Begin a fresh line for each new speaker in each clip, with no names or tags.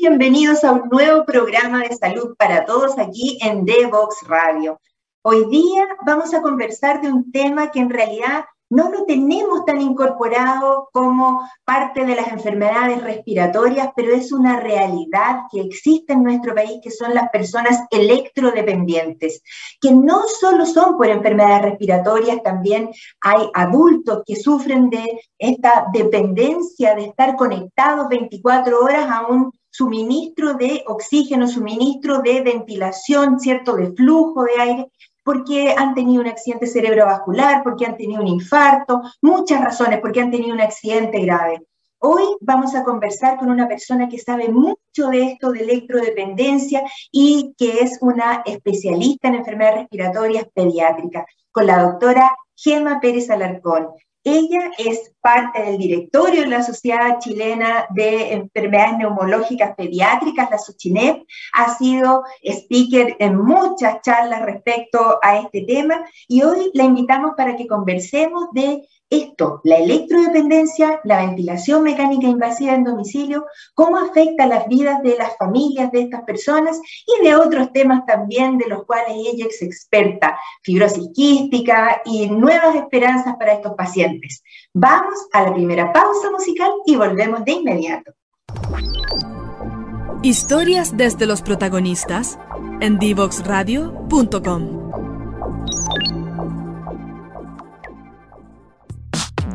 bienvenidos a un nuevo programa de salud para todos aquí en Devox Radio. Hoy día vamos a conversar de un tema que en realidad no lo tenemos tan incorporado como parte de las enfermedades respiratorias, pero es una realidad que existe en nuestro país, que son las personas electrodependientes, que no solo son por enfermedades respiratorias, también hay adultos que sufren de esta dependencia de estar conectados 24 horas a un suministro de oxígeno, suministro de ventilación, ¿cierto? De flujo de aire porque han tenido un accidente cerebrovascular, porque han tenido un infarto, muchas razones, porque han tenido un accidente grave. Hoy vamos a conversar con una persona que sabe mucho de esto de electrodependencia y que es una especialista en enfermedades respiratorias pediátricas, con la doctora Gemma Pérez Alarcón. Ella es parte del directorio de la Sociedad Chilena de Enfermedades Neumológicas Pediátricas, la SOCHINEP. Ha sido speaker en muchas charlas respecto a este tema y hoy la invitamos para que conversemos de esto, la electrodependencia, la ventilación mecánica invasiva en domicilio, cómo afecta las vidas de las familias de estas personas y de otros temas también de los cuales ella es experta, fibrosis quística y nuevas esperanzas para estos pacientes. Vamos a la primera pausa musical y volvemos de inmediato.
Historias desde los protagonistas en divoxradio.com.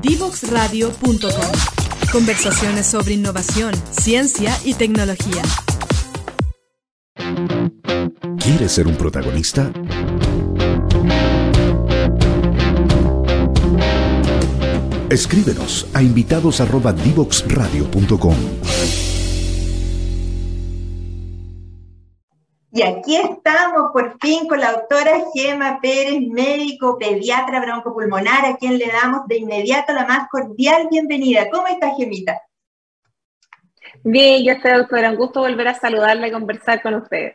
Divoxradio.com. Conversaciones sobre innovación, ciencia y tecnología.
¿Quieres ser un protagonista? Escríbenos a invitados@divoxradio.com.
Y aquí estamos por fin con la doctora Gema Pérez, médico pediatra broncopulmonar, a quien le damos de inmediato la más cordial bienvenida. ¿Cómo está, Gemita?
Bien, yo estoy, doctora. Un gusto volver a saludarla y conversar con usted.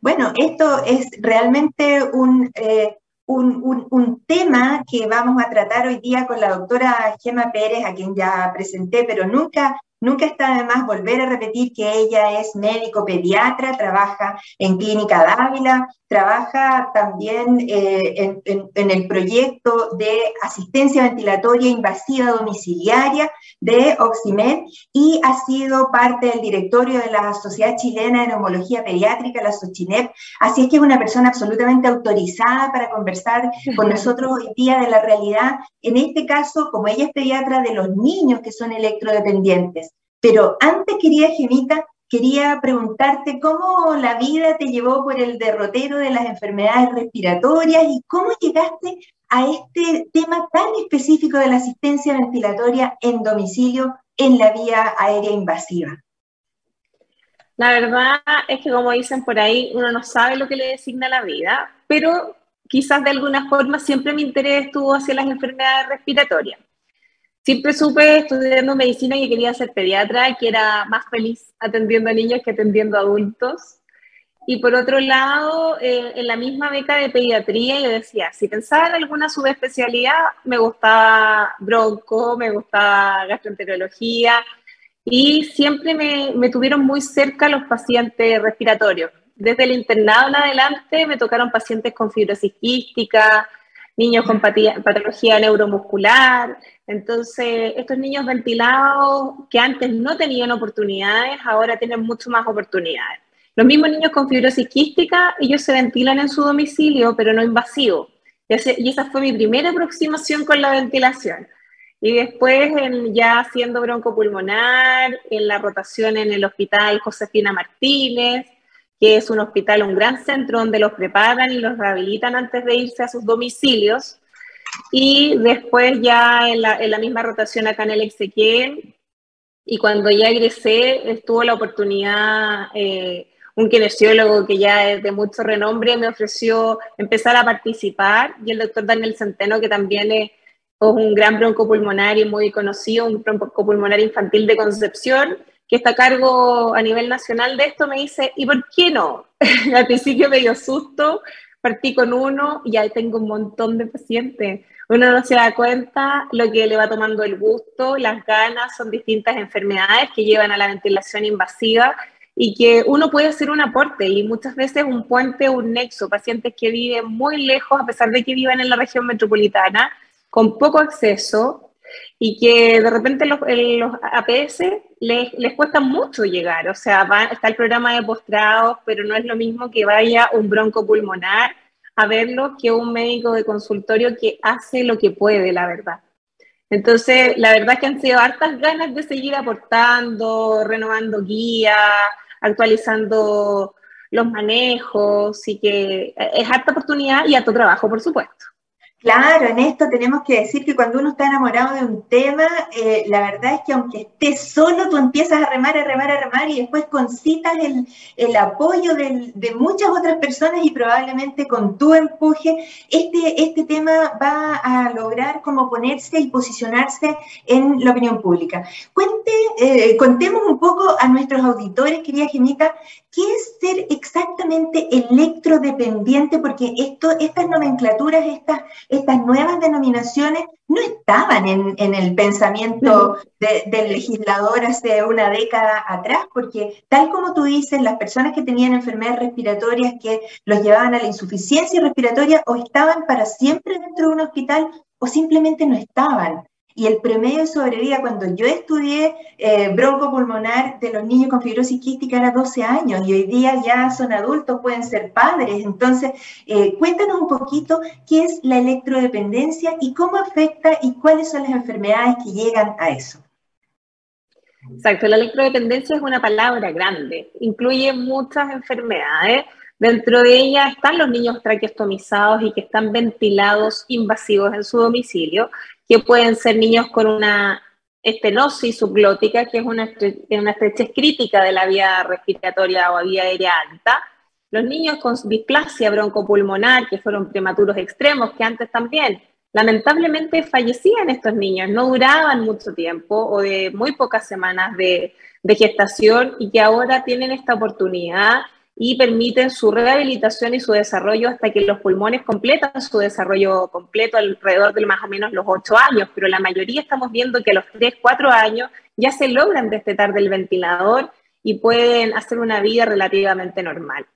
Bueno, esto es realmente un, eh, un, un, tema que vamos a tratar hoy día con la doctora Gema Pérez, a quien ya presenté, pero nunca Nunca está de más volver a repetir que ella es médico pediatra, trabaja en Clínica Dávila, trabaja también eh, en, el proyecto de asistencia ventilatoria invasiva domiciliaria de Oximed y ha sido parte del directorio de la Sociedad Chilena de Neumología Pediátrica, la SOCHINEP. Así es que es una persona absolutamente autorizada para conversar con nosotros hoy día de la realidad, en este caso, como ella es pediatra, de los niños que son electrodependientes. Pero antes quería, Gemita, quería preguntarte cómo la vida te llevó por el derrotero de las enfermedades respiratorias y cómo llegaste a este tema tan específico de la asistencia ventilatoria en domicilio en la vía aérea invasiva.
La verdad es que como dicen por ahí, uno no sabe lo que le designa la vida, pero quizás de alguna forma siempre mi interés estuvo hacia las enfermedades respiratorias. Siempre supe estudiando medicina que quería ser pediatra, que era más feliz atendiendo a niños que atendiendo a adultos. Y por otro lado, eh, en la misma beca de pediatría, yo decía, si pensaba en alguna subespecialidad, me gustaba bronco, me gustaba gastroenterología, y siempre me, me, tuvieron muy cerca los pacientes respiratorios. Desde el internado en adelante me tocaron pacientes con fibrosis quística, niños con patología neuromuscular. Entonces, estos niños ventilados que antes no tenían oportunidades, ahora tienen mucho más oportunidades. Los mismos niños con fibrosis quística, ellos se ventilan en su domicilio, pero no invasivo. Y esa fue mi primera aproximación con la ventilación. Y después, ya haciendo broncopulmonar, en la rotación en el hospital Josefina Martínez, que es un hospital, un gran centro donde los preparan y los rehabilitan antes de irse a sus domicilios. Y después ya en la, misma rotación acá en el Exequiel, y cuando ya egresé, estuvo la oportunidad, eh, un kinesiólogo que ya es de mucho renombre me ofreció empezar a participar y el doctor Daniel Centeno, que también es, un gran broncopulmonar y muy conocido, un broncopulmonar infantil de Concepción, que está a cargo a nivel nacional de esto, me dice, ¿y por qué no? Al principio me dio susto, partí con uno y ahí tengo un montón de pacientes. Uno no se da cuenta lo que le va tomando el gusto, las ganas, son distintas enfermedades que llevan a la ventilación invasiva y que uno puede hacer un aporte y muchas veces un puente, un nexo, pacientes que viven muy lejos a pesar de que vivan en la región metropolitana, con poco acceso y que de repente los, los APS les, cuesta mucho llegar, o sea, está el programa de postrados, pero no es lo mismo que vaya un bronco pulmonar a verlo que un médico de consultorio que hace lo que puede, la verdad. Entonces, la verdad es que han sido hartas ganas de seguir aportando, renovando guías, actualizando los manejos y que es harta oportunidad y harto trabajo, por supuesto.
Claro, en esto tenemos que decir que cuando uno está enamorado de un tema, eh, la verdad es que aunque estés solo, tú empiezas a remar, a remar, a remar y después concitas el, el apoyo de, muchas otras personas y probablemente con tu empuje, este, este tema va a lograr como ponerse y posicionarse en la opinión pública. Cuente, eh, contemos un poco a nuestros auditores, querida Gemita, ¿qué es ser exactamente electrodependiente? Porque esto, estas nomenclaturas, estas estas nuevas denominaciones no estaban en, el pensamiento del legislador hace una década atrás, porque tal como tú dices, las personas que tenían enfermedades respiratorias que los llevaban a la insuficiencia respiratoria o estaban para siempre dentro de un hospital o simplemente no estaban y el promedio de sobrevida cuando yo estudié eh, broncopulmonar de los niños con fibrosis quística era 12 años y hoy día ya son adultos, pueden ser padres. Entonces, eh, cuéntanos un poquito qué es la electrodependencia y cómo afecta y cuáles son las enfermedades que llegan a eso.
Exacto, la electrodependencia es una palabra grande, incluye muchas enfermedades. Dentro de ella están los niños traqueostomizados y que están ventilados invasivos en su domicilio, que pueden ser niños con una estenosis subglótica, que es una, una estrechez crítica de la vía respiratoria o vía aérea alta, los niños con displasia broncopulmonar, que fueron prematuros extremos, que antes también lamentablemente fallecían estos niños, no duraban mucho tiempo o de muy pocas semanas de, de gestación y que ahora tienen esta oportunidad y permiten su rehabilitación y su desarrollo hasta que los pulmones completan su desarrollo completo alrededor de más o menos los 8 años, pero la mayoría estamos viendo que a los 3, 4 años ya se logran destetar del ventilador y pueden hacer una vida relativamente normal.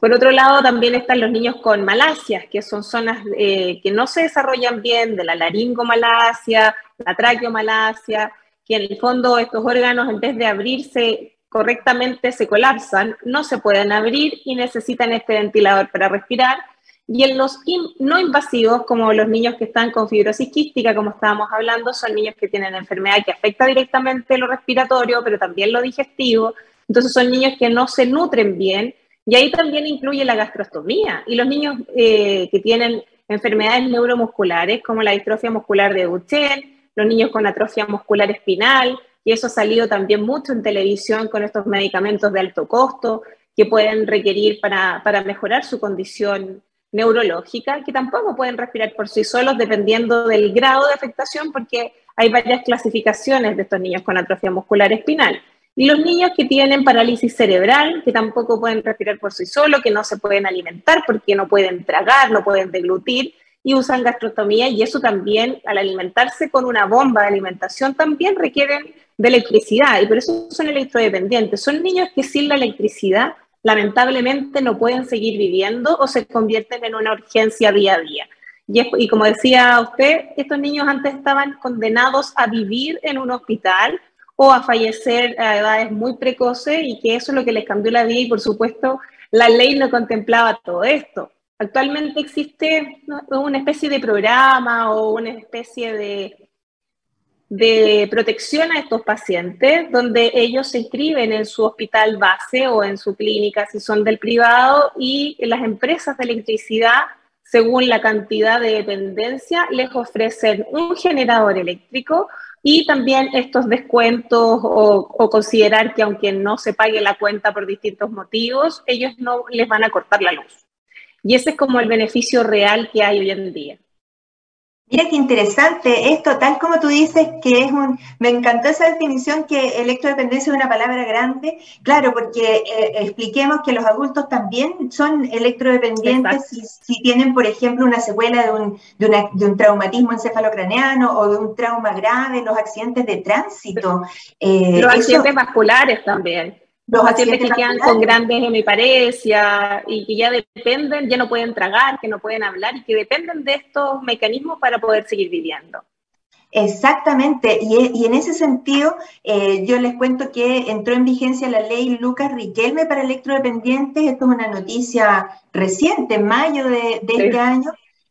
Por otro lado, también están los niños con malasias, que son zonas eh, que no se desarrollan bien, de la laringomalacia, la traqueomalacia, que en el fondo estos órganos, en vez de abrirse correctamente se colapsan, no se pueden abrir y necesitan este ventilador para respirar. Y en los no invasivos, como los niños que están con fibrosis quística, como estábamos hablando, son niños que tienen enfermedad que afecta directamente lo respiratorio, pero también lo digestivo. Entonces son niños que no se nutren bien y ahí también incluye la gastrostomía. Y los niños eh, que tienen enfermedades neuromusculares, como la distrofia muscular de Duchenne, los niños con atrofia muscular espinal, y eso ha salido también mucho en televisión con estos medicamentos de alto costo que pueden requerir para, para mejorar su condición neurológica, que tampoco pueden respirar por sí solos dependiendo del grado de afectación, porque hay varias clasificaciones de estos niños con atrofia muscular espinal. Y los niños que tienen parálisis cerebral, que tampoco pueden respirar por sí solos, que no se pueden alimentar porque no pueden tragar, no pueden deglutir, y usan gastrostomía y eso también al alimentarse con una bomba de alimentación también requieren de electricidad y por eso son electrodependientes. Son niños que sin la electricidad lamentablemente no pueden seguir viviendo o se convierten en una urgencia día a día. Y, y como decía usted, estos niños antes estaban condenados a vivir en un hospital o a fallecer a edades muy precoces y que eso es lo que les cambió la vida y por supuesto la ley no contemplaba todo esto. Actualmente existe una especie de programa o una especie de, de protección a estos pacientes, donde ellos se inscriben en su hospital base o en su clínica si son del privado y las empresas de electricidad, según la cantidad de dependencia, les ofrecen un generador eléctrico y también estos descuentos o, considerar que aunque no se pague la cuenta por distintos motivos, ellos no les van a cortar la luz. Y ese es como el beneficio real que hay hoy en día.
Mira qué interesante esto, tal como tú dices, que es un... Me encantó esa definición que electrodependencia es una palabra grande. Claro, porque eh, expliquemos que los adultos también son electrodependientes si, si, tienen, por ejemplo, una secuela de un, de, un traumatismo encefalocraneano o de un trauma grave, los accidentes de tránsito.
Eh, los accidentes vasculares también los pacientes que quedan con grandes hemiparesia y que ya dependen, ya no pueden tragar, que no pueden hablar y que dependen de estos mecanismos para poder seguir viviendo.
Exactamente, y, en ese sentido, eh, yo les cuento que entró en vigencia la ley Lucas Riquelme para electrodependientes, esto es una noticia reciente, en mayo de, este año,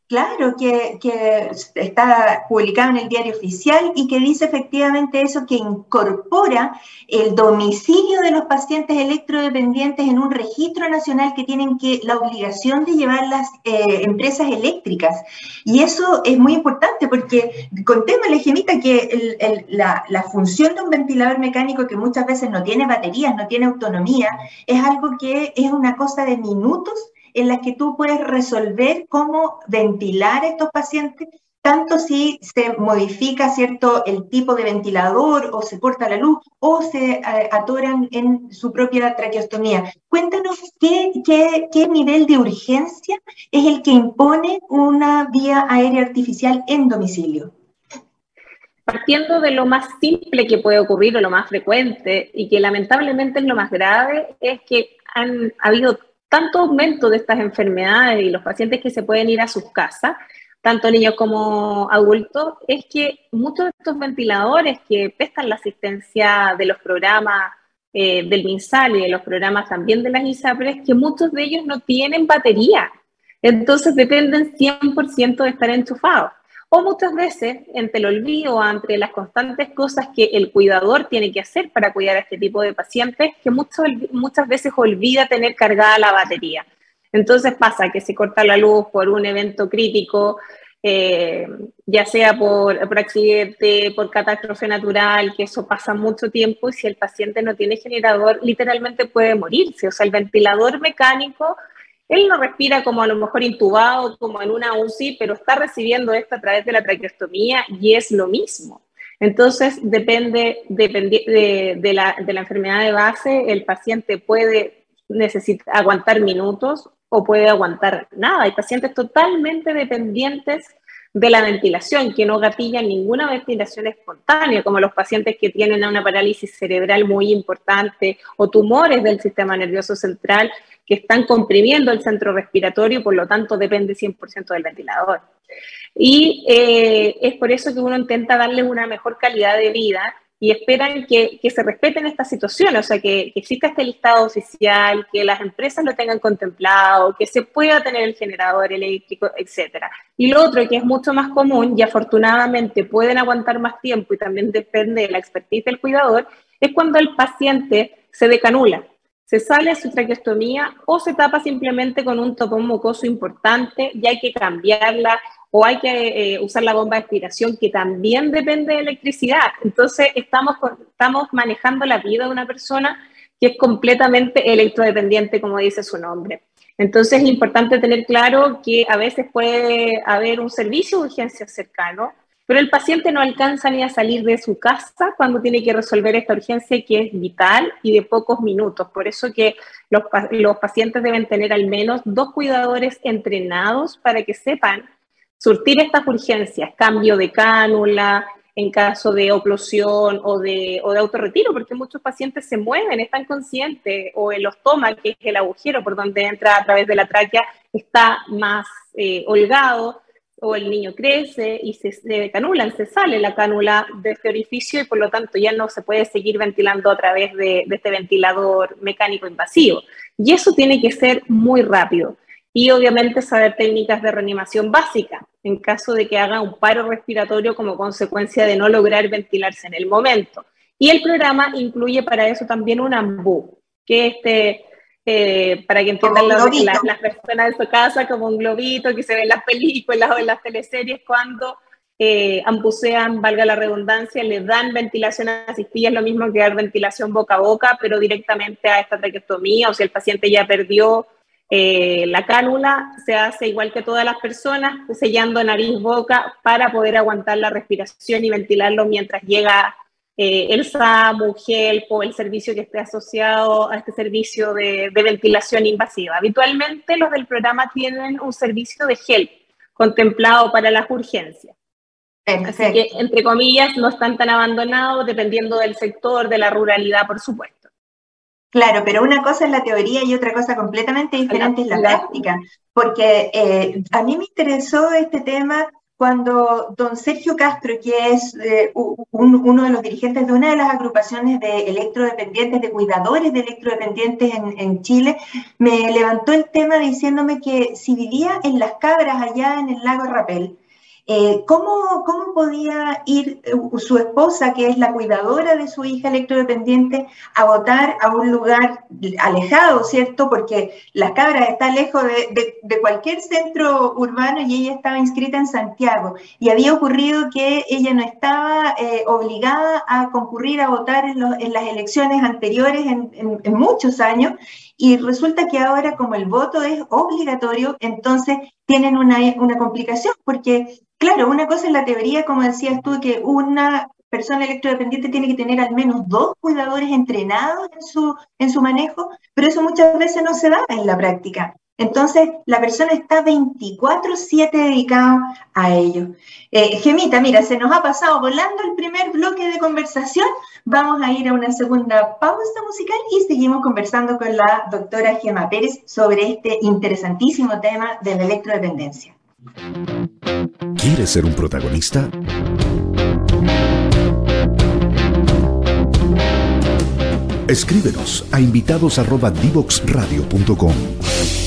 Claro, que, está publicado en el diario oficial y que dice efectivamente eso, que incorpora el domicilio de los pacientes electrodependientes en un registro nacional que tienen que la obligación de llevar las eh, empresas eléctricas. Y eso es muy importante porque contémosle, Gemita, que la, la función de un ventilador mecánico que muchas veces no tiene baterías, no tiene autonomía, es algo que es una cosa de minutos en las que tú puedes resolver cómo ventilar a estos pacientes, tanto si se modifica cierto el tipo de ventilador o se corta la luz o se eh, atoran en su propia traqueostomía. Cuéntanos qué, qué nivel de urgencia es el que impone una vía aérea artificial en domicilio.
Partiendo de lo más simple que puede ocurrir o lo más frecuente y que lamentablemente es lo más grave, es que han habido tanto aumento de estas enfermedades y los pacientes que se pueden ir a sus casas, tanto niños como adultos, es que muchos de estos ventiladores que prestan la asistencia de los programas eh, del MinSal y de los programas también de las ISAPRES, que muchos de ellos no tienen batería. Entonces dependen 100% de estar enchufados. O muchas veces, entre el olvido, entre las constantes cosas que el cuidador tiene que hacer para cuidar a este tipo de pacientes, que muchas veces olvida tener cargada la batería. Entonces pasa que se corta la luz por un evento crítico, eh, ya sea por, por, accidente, por catástrofe natural, que eso pasa mucho tiempo y si el paciente no tiene generador, literalmente puede morirse. O sea, el ventilador mecánico él no respira como a lo mejor intubado, como en una UCI, pero está recibiendo esto a través de la traqueostomía y es lo mismo. Entonces, depende, de, la, enfermedad de base, el paciente puede necesitar aguantar minutos o puede aguantar nada. Hay pacientes totalmente dependientes de la ventilación, que no gatillan ninguna ventilación espontánea, como los pacientes que tienen una parálisis cerebral muy importante o tumores del sistema nervioso central que están comprimiendo el centro respiratorio, por lo tanto depende 100% del ventilador. Y eh, es por eso que uno intenta darle una mejor calidad de vida y esperan que, se respeten estas situaciones, o sea, que, que, exista este listado oficial, que las empresas lo tengan contemplado, que se pueda tener el generador eléctrico, etc. Y lo otro que es mucho más común y afortunadamente pueden aguantar más tiempo y también depende de la expertise del cuidador, es cuando el paciente se decanula se sale a su traqueostomía o se tapa simplemente con un topón mucoso importante y hay que cambiarla o hay que eh, usar la bomba de aspiración que también depende de electricidad. Entonces estamos, estamos manejando la vida de una persona que es completamente electrodependiente, como dice su nombre. Entonces es importante tener claro que a veces puede haber un servicio de urgencia cercano, pero el paciente no alcanza ni a salir de su casa cuando tiene que resolver esta urgencia que es vital y de pocos minutos. Por eso que los, pacientes deben tener al menos dos cuidadores entrenados para que sepan surtir estas urgencias, cambio de cánula, en caso de oclusión o de, o de autorretiro, porque muchos pacientes se mueven, están conscientes, o el ostoma, que es el agujero por donde entra a través de la tráquea, está más eh, holgado, o el niño crece y se, se canulan, se sale la cánula de este orificio y por lo tanto ya no se puede seguir ventilando a través de, este ventilador mecánico invasivo. Y eso tiene que ser muy rápido. Y obviamente saber técnicas de reanimación básica en caso de que haga un paro respiratorio como consecuencia de no lograr ventilarse en el momento. Y el programa incluye para eso también un AMBU, que este eh, para que entiendan las personas de su casa como un globito que se ve en las películas o en las teleseries cuando eh, ampusean, valga la redundancia, le dan ventilación asistida, es lo mismo que dar ventilación boca a boca, pero directamente a esta traqueostomía, o si el paciente ya perdió eh, la cánula, se hace igual que todas las personas, sellando nariz-boca para poder aguantar la respiración y ventilarlo mientras llega eh, el SAMU, GELP o el servicio que esté asociado a este servicio de, de ventilación invasiva. Habitualmente los del programa tienen un servicio de GELP contemplado para las urgencias. Así que, entre comillas, no están tan abandonados dependiendo del sector, de la ruralidad, por supuesto.
Claro, pero una cosa es la teoría y otra cosa completamente diferente es la, práctica, porque eh, a mí me interesó este tema cuando don Sergio Castro, que es eh, uno de los dirigentes de una de las agrupaciones de electrodependientes, de cuidadores de electrodependientes en, en, Chile, me levantó el tema diciéndome que si vivía en las cabras allá en el lago Rapel, eh, ¿cómo, ¿cómo, podía ir eh, su esposa, que es la cuidadora de su hija electrodependiente, a votar a un lugar alejado, ¿cierto? Porque la cabra está lejos de, de, cualquier centro urbano y ella estaba inscrita en Santiago. Y había ocurrido que ella no estaba eh, obligada a concurrir a votar en, en las elecciones anteriores en muchos años. Y resulta que ahora como el voto es obligatorio, entonces tienen una, una complicación, porque Claro, una cosa es la teoría, como decías tú, que una persona electrodependiente tiene que tener al menos dos cuidadores entrenados en su, en su manejo, pero eso muchas veces no se da en la práctica. Entonces, la persona está 24/7 dedicado a ello. Eh, Gemita, mira, se nos ha pasado volando el primer bloque de conversación. Vamos a ir a una segunda pausa musical y seguimos conversando con la doctora Gema Pérez sobre este interesantísimo tema de la electrodependencia.
¿Quieres ser un protagonista? Escríbenos a invitados@divoxradio.com.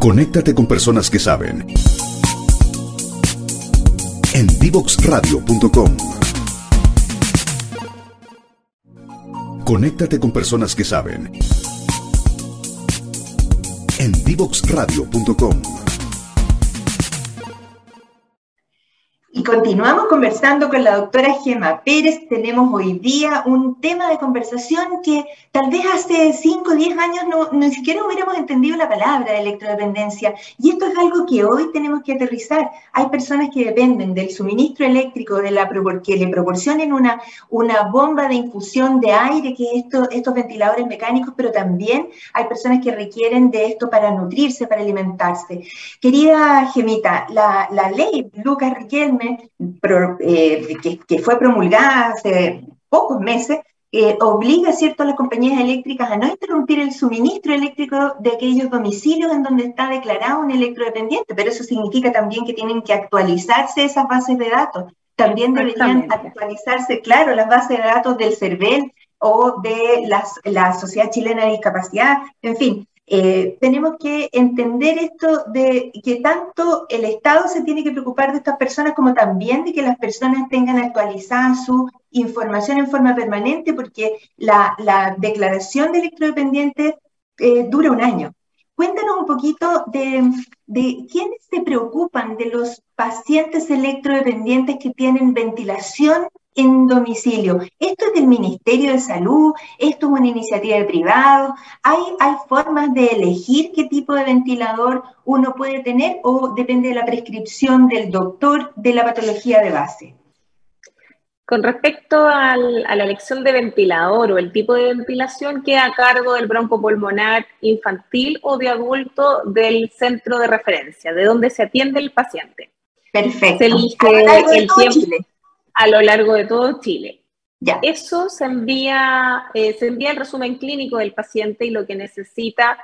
Conéctate con personas que saben. En divoxradio.com. Conéctate con personas que saben en divoxradio.com.
Y continuamos conversando con la doctora Gema Pérez. Tenemos hoy día un tema de conversación que tal vez hace 5 o 10 años no, ni siquiera hubiéramos entendido la palabra de electrodependencia. Y esto es algo que hoy tenemos que aterrizar. Hay personas que dependen del suministro eléctrico, de la, que le proporcionen una, una bomba de infusión de aire, que estos, estos ventiladores mecánicos, pero también hay personas que requieren de esto para nutrirse, para alimentarse. Querida Gemita, la, la ley Lucas Riquelme eh, que, fue promulgada hace pocos meses, eh, obliga ¿cierto? a las compañías eléctricas a no interrumpir el suministro eléctrico de aquellos domicilios en donde está declarado un electrodependiente, pero eso significa también que tienen que actualizarse esas bases de datos. También deberían actualizarse, claro, las bases de datos del CERVEL o de las, la Sociedad Chilena de Discapacidad, en fin, eh, tenemos que entender esto de que tanto el Estado se tiene que preocupar de estas personas como también de que las personas tengan actualizada su información en forma permanente porque la, declaración de electrodependiente eh, dura un año. Cuéntanos un poquito de, de quiénes se preocupan de los pacientes electrodependientes que tienen ventilación en domicilio. Esto es del Ministerio de Salud, esto es una iniciativa de privado. ¿Hay, ¿Hay formas de elegir qué tipo de ventilador uno puede tener o depende de la prescripción del doctor de la patología de base?
Con respecto a la elección de ventilador o el tipo de ventilación, queda a cargo del broncopulmonar infantil o de adulto del centro de referencia, de donde se atiende el paciente.
Perfecto.
Se elige el tiempo a lo largo de todo Chile. Ya. Eso se envía, eh, se envía el resumen clínico del paciente y lo que necesita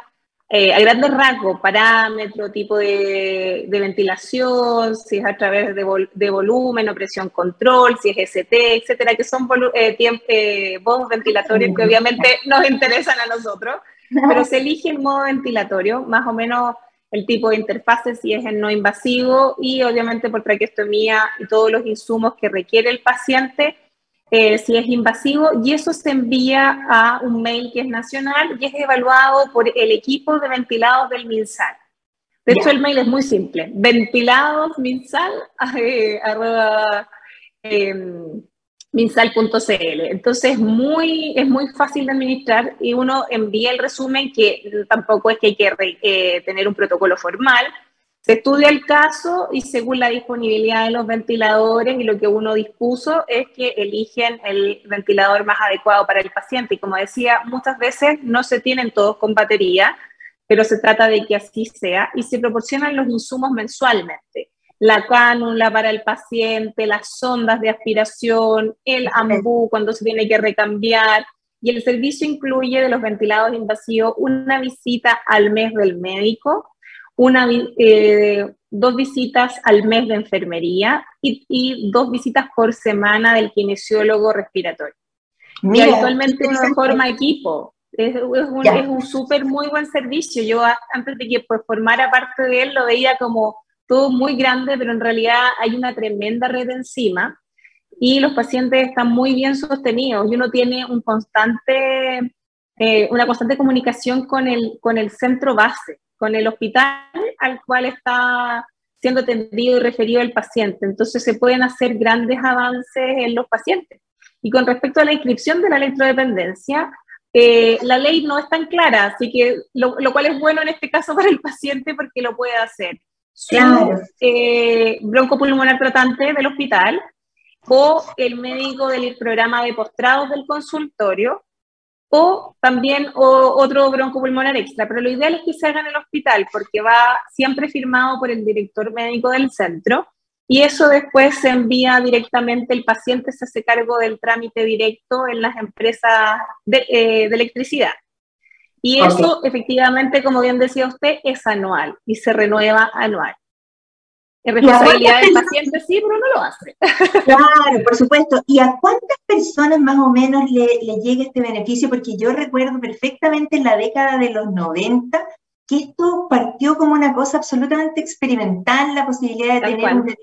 eh, a grandes rasgos, parámetro, tipo de, ventilación, si es a través de, de, volumen o presión control, si es ST, etcétera, que son eh, eh, modos ventilatorios que obviamente nos interesan a nosotros, pero se elige el modo ventilatorio, más o menos el tipo de interfase, si es el no invasivo y obviamente por traqueostomía y todos los insumos que requiere el paciente, eh, si es invasivo, y eso se envía a un mail que es nacional y es evaluado por el equipo de ventilados del MINSAL. De hecho, el mail es muy simple, ventiladosminsal, eh, em, minsal.cl. Entonces, muy, es muy fácil de administrar y uno envía el resumen que tampoco es que hay que eh, tener un protocolo formal. Se estudia el caso y según la disponibilidad de los ventiladores y lo que uno dispuso es que eligen el ventilador más adecuado para el paciente. Y como decía, muchas veces no se tienen todos con batería, pero se trata de que así sea y se proporcionan los insumos mensualmente. La cánula para el paciente, las sondas de aspiración, el ambú cuando se tiene que recambiar. Y el servicio incluye de los ventilados invasivos una visita al mes del médico, una, eh, dos visitas al mes de enfermería y, dos visitas por semana del kinesiólogo respiratorio. y actualmente uno forma equipo, es, un, es un súper muy buen servicio. Yo antes de que pues, formara parte de él lo veía como todo muy grande, pero en realidad hay una tremenda red encima y los pacientes están muy bien sostenidos y uno tiene un constante, eh, una constante comunicación con el, con el centro base, con el hospital al cual está siendo atendido y referido el paciente. Entonces se pueden hacer grandes avances en los pacientes. Y con respecto a la inscripción de la electrodependencia, eh, la ley no es tan clara, así que lo, cual es bueno en este caso para el paciente porque lo puede hacer. Claro. Eh, broncopulmonar tratante del hospital o el médico del programa de postrados del consultorio o también otro broncopulmonar extra, pero lo ideal es que se haga en el hospital porque va siempre firmado por el director médico del centro y eso después se envía directamente, el paciente se hace cargo del trámite directo en las empresas de, eh, electricidad. Y eso efectivamente, como bien decía usted, es anual y se renueva anual. Es responsabilidad del paciente, sí, pero no lo hace.
Claro, por supuesto. ¿Y a cuántas personas más o menos le, le llega este beneficio? Porque yo recuerdo perfectamente en la década de los 90 que esto partió como una cosa absolutamente experimental, la posibilidad de tener un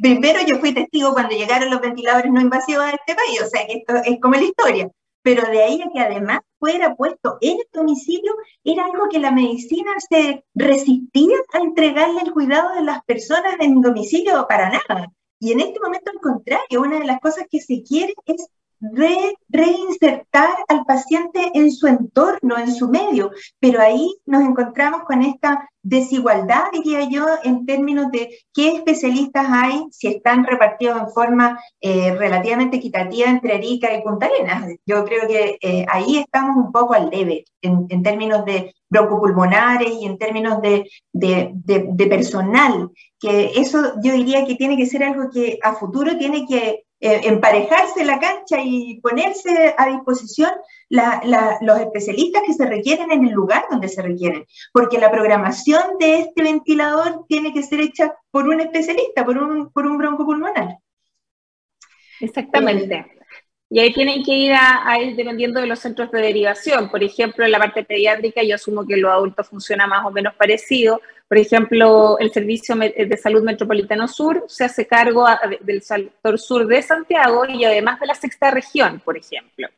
primero yo fui testigo cuando llegaron los ventiladores no invasivos a este país, o sea que esto es como la historia, pero de ahí a que además fuera puesto en el domicilio, era algo que la medicina se resistía a entregarle el cuidado de las personas en domicilio para nada. Y en este momento, al contrario, una de las cosas que se quiere es reinsertar al paciente en su entorno, en su medio, pero ahí nos encontramos con esta desigualdad, diría yo, en términos de qué especialistas hay, si están repartidos en forma eh, relativamente equitativa entre Arica y Punta Arenas. Yo creo que eh, ahí estamos un poco al debe, en, términos de broncopulmonares y en términos de, de, personal, que eso yo diría que tiene que ser algo que a futuro tiene que emparejarse la cancha y ponerse a disposición los especialistas que se requieren en el lugar donde se requieren, porque la programación de este ventilador tiene que ser hecha por un especialista, por un, por un broncopulmonar.
Exactamente. Y ahí tienen que ir a, ir dependiendo de los centros de derivación. Por ejemplo, en la parte pediátrica yo asumo que los adultos funciona más o menos parecido. Por ejemplo, el Servicio de Salud Metropolitano Sur se hace cargo del sector sur de Santiago y además de la sexta región, por ejemplo.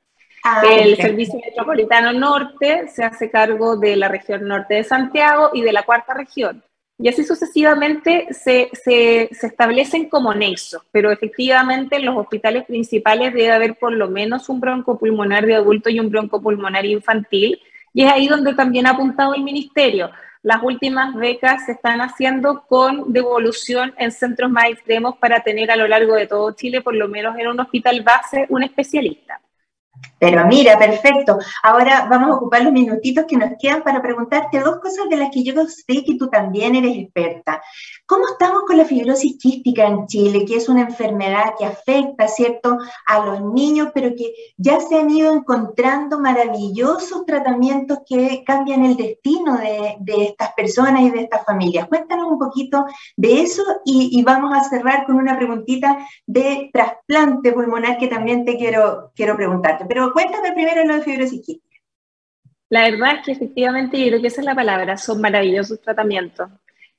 Ah, el Servicio Metropolitano Norte se hace cargo de la región norte de Santiago y de la cuarta región. Y así sucesivamente se, se, se, establecen como nexos, pero efectivamente en los hospitales principales debe haber por lo menos un broncopulmonar de adulto y un broncopulmonar infantil, y es ahí donde también ha apuntado el ministerio. Las últimas becas se están haciendo con devolución en centros más extremos para tener a lo largo de todo Chile, por lo menos en un hospital base, un especialista.
Pero mira, perfecto. Ahora vamos a ocupar los minutitos que nos quedan para preguntarte dos cosas de las que yo sé que tú también eres experta. ¿Cómo estamos con la fibrosis quística en Chile, que es una enfermedad que afecta, ¿cierto?, a los niños, pero que ya se han ido encontrando maravillosos tratamientos que cambian el destino de, estas personas y de estas familias. Cuéntanos un poquito de eso y, vamos a cerrar con una preguntita de trasplante pulmonar que también te quiero, quiero preguntarte. Pero cuéntame primero lo de fibrosis quística.
La verdad es que efectivamente, yo creo que esa es la palabra, son maravillosos tratamientos.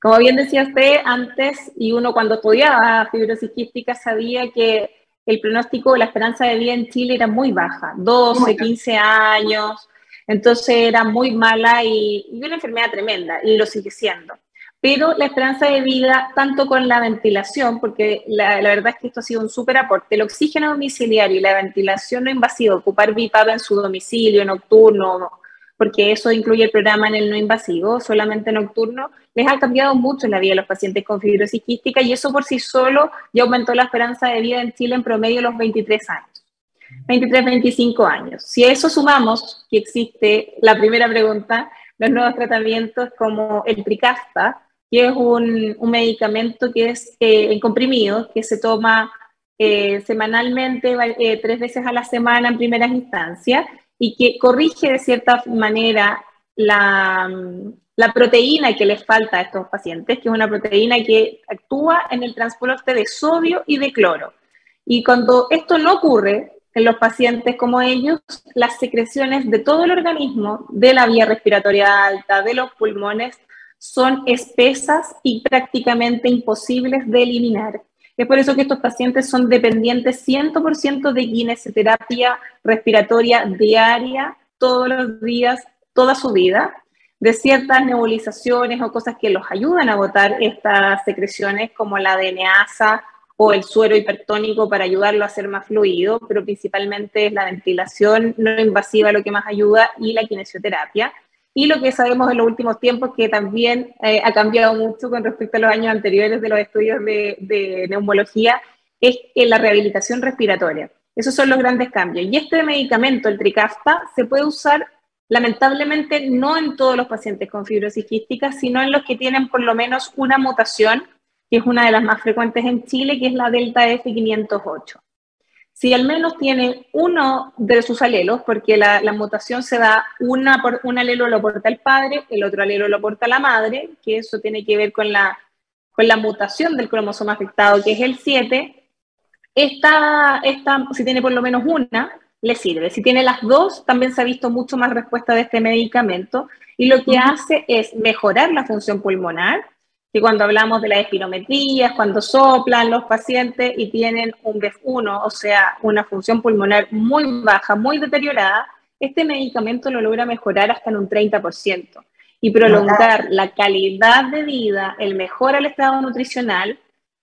Como bien decía usted antes, y uno cuando estudiaba fibrosis quística sabía que el pronóstico, la esperanza de vida en Chile era muy baja, 12, 15 años, entonces era muy mala y, una enfermedad tremenda, y lo sigue siendo. Pero la esperanza de vida, tanto con la ventilación, porque la, verdad es que esto ha sido un súper aporte, el oxígeno domiciliario y la ventilación no invasiva, ocupar BIPAP en su domicilio, nocturno, porque eso incluye el programa en el no invasivo, solamente nocturno, les ha cambiado mucho la vida a los pacientes con fibrosis quística y eso por sí solo ya aumentó la esperanza de vida en Chile en promedio a los 23 años. 23, 25 años. Si a eso sumamos que existe la primera pregunta, los nuevos tratamientos como el Tricasta, que es un, medicamento que es eh, en comprimido, que se toma eh, semanalmente, eh, tres veces a la semana en primeras instancias, y que corrige de cierta manera la, la proteína que les falta a estos pacientes, que es una proteína que actúa en el transporte de sodio y de cloro. Y cuando esto no ocurre en los pacientes como ellos, las secreciones de todo el organismo, de la vía respiratoria alta, de los pulmones, son espesas y prácticamente imposibles de eliminar. Es por eso que estos pacientes son dependientes 100% de kinesioterapia respiratoria diaria, todos los días, toda su vida, de ciertas nebulizaciones o cosas que los ayudan a botar estas secreciones como la DNASA o el suero hipertónico para ayudarlo a ser más fluido, pero principalmente es la ventilación no invasiva lo que más ayuda y la kinesioterapia. Y lo que sabemos en los últimos tiempos, que también eh, ha cambiado mucho con respecto a los años anteriores de los estudios de, neumología, es la rehabilitación respiratoria. Esos son los grandes cambios. Y este medicamento, el Tricafta, se puede usar lamentablemente no en todos los pacientes con fibrosis quística, sino en los que tienen por lo menos una mutación, que es una de las más frecuentes en Chile, que es la delta F508 si al menos tiene uno de sus alelos, porque la, mutación se da, una por, un alelo lo aporta el padre, el otro alelo lo aporta la madre, que eso tiene que ver con la, con la mutación del cromosoma afectado, que es el 7, esta, esta, si tiene por lo menos una, le sirve. Si tiene las dos, también se ha visto mucho más respuesta de este medicamento y lo que hace es mejorar la función pulmonar, que cuando hablamos de las espirometrías, cuando soplan los pacientes y tienen un BEF1, o sea, una función pulmonar muy baja, muy deteriorada, este medicamento lo logra mejorar hasta en un 30% y prolongar la calidad de vida, el mejor al estado nutricional,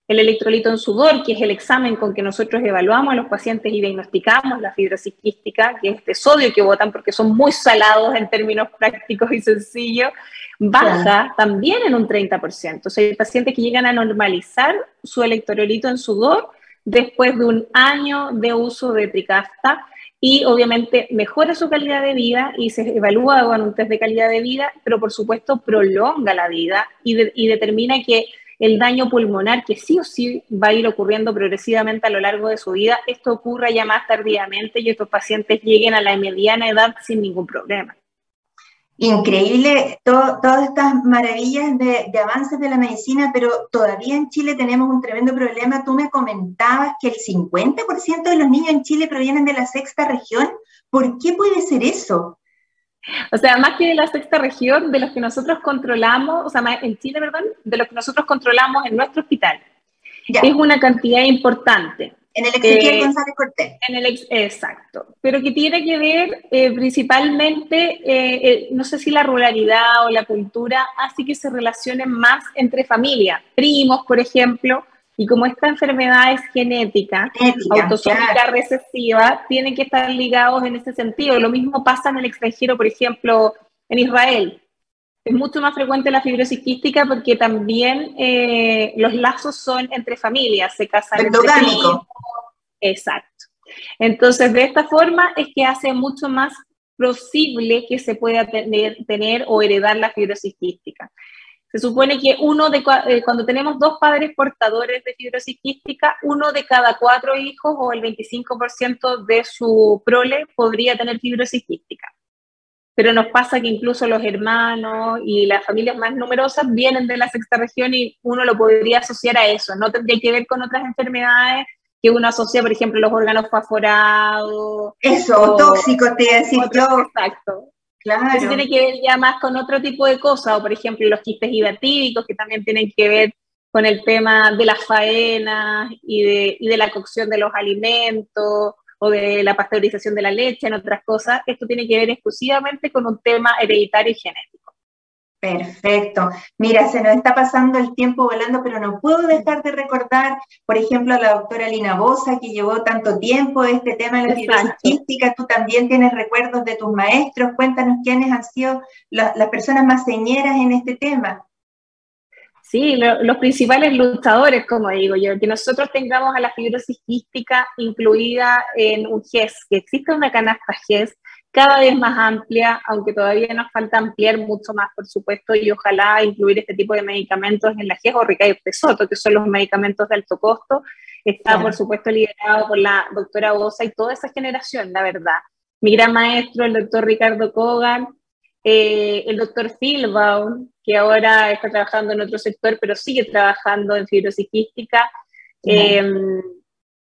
el electrolito en sudor, que es el examen con que nosotros evaluamos a los pacientes y diagnosticamos la fibrosis quística, que es este sodio que botan porque son muy salados en términos prácticos y sencillos, baja también en un 30%. O sea, hay pacientes que llegan a normalizar su electrolito en sudor después de un año de uso de Tricasta y obviamente mejora su calidad de vida y se evalúa con un test de calidad de vida, pero por supuesto prolonga la vida y, determina que el daño pulmonar, que sí o sí va a ir ocurriendo progresivamente a lo largo de su vida, esto ocurra ya más tardíamente y estos pacientes lleguen a la mediana edad sin ningún problema
increíble todas estas maravillas de, avances de la medicina, pero todavía en Chile tenemos un tremendo problema. Tú me comentabas que el 50% de los niños en Chile provienen de la sexta región. ¿Por qué puede ser eso?
O sea, más que de la sexta región, de los que nosotros controlamos, o sea, en Chile, perdón, de los que nosotros controlamos en nuestro hospital. Es una cantidad importante.
En el Ezequiel González Cortés.
En el exacto, pero que tiene que ver eh, principalmente, eh, eh, no sé si la ruralidad o la cultura hace que se relacionen más entre familias, primos, por ejemplo, y como esta enfermedad es genética, autosómica recesiva, tienen que estar ligados en ese sentido. Lo mismo pasa en el extranjero, por ejemplo, en Israel. Es mucho más frecuente la fibrosis quística porque también los lazos son entre familias, se casan entre primos, Exacto. Entonces, de esta forma es que hace mucho más posible que se pueda tener, tener o heredar la fibrosis quística. Se supone que uno de eh, cuando tenemos dos padres portadores de fibrosis quística, uno de cada cuatro hijos o el 25% de su prole podría tener fibrosis quística. Pero nos pasa que incluso los hermanos y las familias más numerosas vienen de la sexta región y uno lo podría asociar a eso. No tendría que ver con otras enfermedades que uno asocia, por ejemplo, los órganos fosforados.
Eso, tóxicos, te decir yo.
Exacto. Claro. Eso tiene que ver ya más con otro tipo de cosas, o por ejemplo los quistes hidratídicos, que también tienen que ver con el tema de las faenas y de, y de la cocción de los alimentos o de la pasteurización de la leche, en otras cosas. Esto tiene que ver exclusivamente con un tema hereditario y genético.
Perfecto. Mira, se nos está pasando el tiempo volando, pero no puedo dejar de recordar, por ejemplo, a la doctora Lina Bosa, que llevó tanto tiempo este tema de la fibrosis Tú también tienes recuerdos de tus maestros. Cuéntanos quiénes han sido las personas más señeras en este tema.
Sí, los principales luchadores, como digo yo, que nosotros tengamos a la fibrosis quística incluida en un GES, que existe una canasta GES cada vez más amplia, aunque todavía nos falta ampliar mucho más, por supuesto, y ojalá incluir este tipo de medicamentos en la GES o Ricayo Pesoto, que son los medicamentos de alto costo. Está, por supuesto, liderado por la doctora Bosa y toda esa generación, la verdad. Mi gran maestro, el doctor Ricardo Kogan, eh, el doctor Silbaum, que ahora está trabajando en otro sector, pero sigue trabajando en fibrosis quística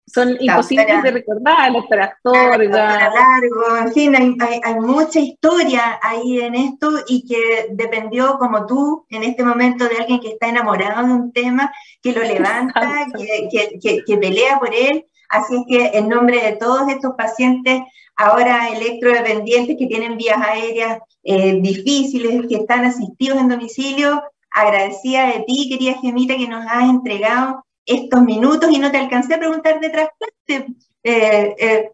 son imposibles de recordar, doctora Astorga.
largo, en fin, hay, hay, mucha historia ahí en esto y que dependió, como tú, en este momento de alguien que está enamorado de un tema, que lo levanta, que, que, que, pelea por él. Así es que en nombre de todos estos pacientes, ahora electrodependientes que tienen vías aéreas eh, difíciles, que están asistidos en domicilio, agradecida de ti, querida Gemita, que nos has entregado estos minutos y no te alcancé a preguntar de trasplante. Eh, eh,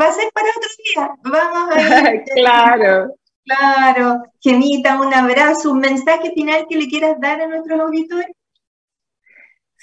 va a ser para otro día. Vamos a
ir. claro.
Claro. Gemita, un abrazo, un mensaje final que le quieras dar a nuestros auditores.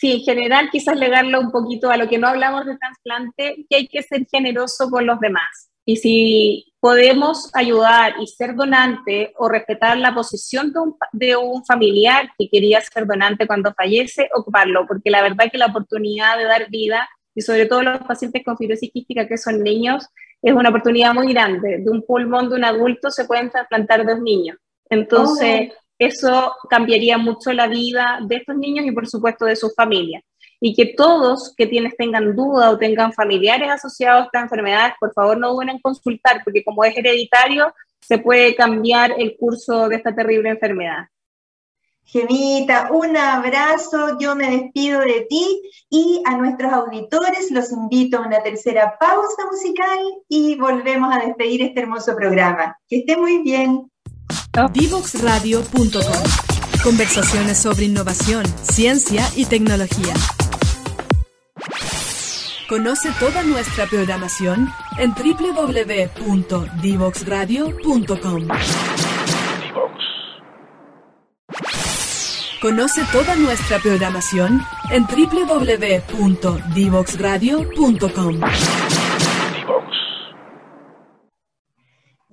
Sí, en general quizás legarlo un poquito a lo que no hablamos de trasplante, que hay que ser generoso con los demás. Y si podemos ayudar y ser donante o respetar la posición de un, familiar que quería ser donante cuando fallece, ocuparlo, porque la verdad que la oportunidad de dar vida, y sobre todo los pacientes con fibrosis quística que son niños, es una oportunidad muy grande. De un pulmón de un adulto se pueden trasplantar dos niños. Entonces, oh. Eso cambiaría mucho la vida de estos niños y por supuesto de sus familias y que todos que tienes tengan duda o tengan familiares asociados a estas enfermedades, por favor no duden en consultar, porque como es hereditario, se puede cambiar el curso de esta terrible enfermedad.
Gemita, un abrazo, yo me despido de ti y a nuestros auditores los invito a una tercera pausa musical y volvemos a despedir este hermoso programa. Que esté muy bien.
Divoxradio.com Conversaciones sobre innovación, ciencia y tecnología. Conoce toda nuestra programación en www.divoxradio.com. Conoce toda nuestra programación en www.divoxradio.com.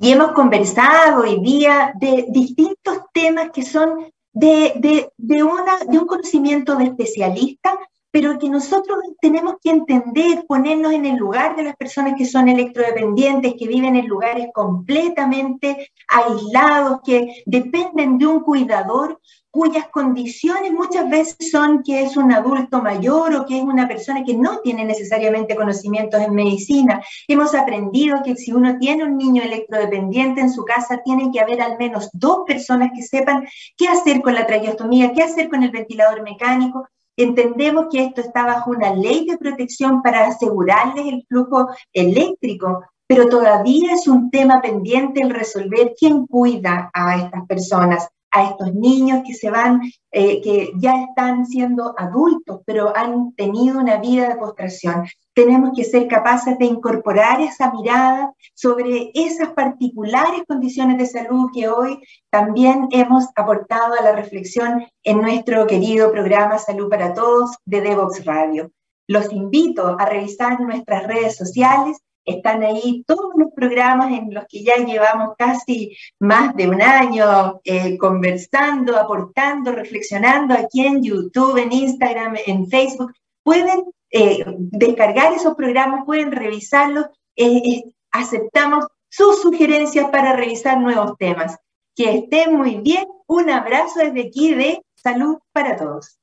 Y hemos conversado hoy día de distintos temas que son de, de, de, una, de un conocimiento de especialista, pero que nosotros tenemos que entender, ponernos en el lugar de las personas que son electrodependientes, que viven en lugares completamente aislados, que dependen de un cuidador cuyas condiciones muchas veces son que es un adulto mayor o que es una persona que no tiene necesariamente conocimientos en medicina. Hemos aprendido que si uno tiene un niño electrodependiente en su casa, tiene que haber al menos dos personas que sepan qué hacer con la traqueostomía, qué hacer con el ventilador mecánico, Entendemos que esto está bajo una ley de protección para asegurarles el flujo eléctrico, pero todavía es un tema pendiente el resolver quién cuida a estas personas a estos niños que se van, eh, que ya están siendo adultos, pero han tenido una vida de postración. Tenemos que ser capaces de incorporar esa mirada sobre esas particulares condiciones de salud que hoy también hemos aportado a la reflexión en nuestro querido programa Salud para Todos de Devox Radio. Los invito a revisar nuestras redes sociales están ahí todos los programas en los que ya llevamos casi más de un año eh, conversando, aportando, reflexionando aquí en YouTube, en Instagram, en Facebook. Pueden eh, descargar esos programas, pueden revisarlos. Eh, aceptamos sus sugerencias para revisar nuevos temas. Que estén muy bien. Un abrazo desde aquí de Salud para Todos.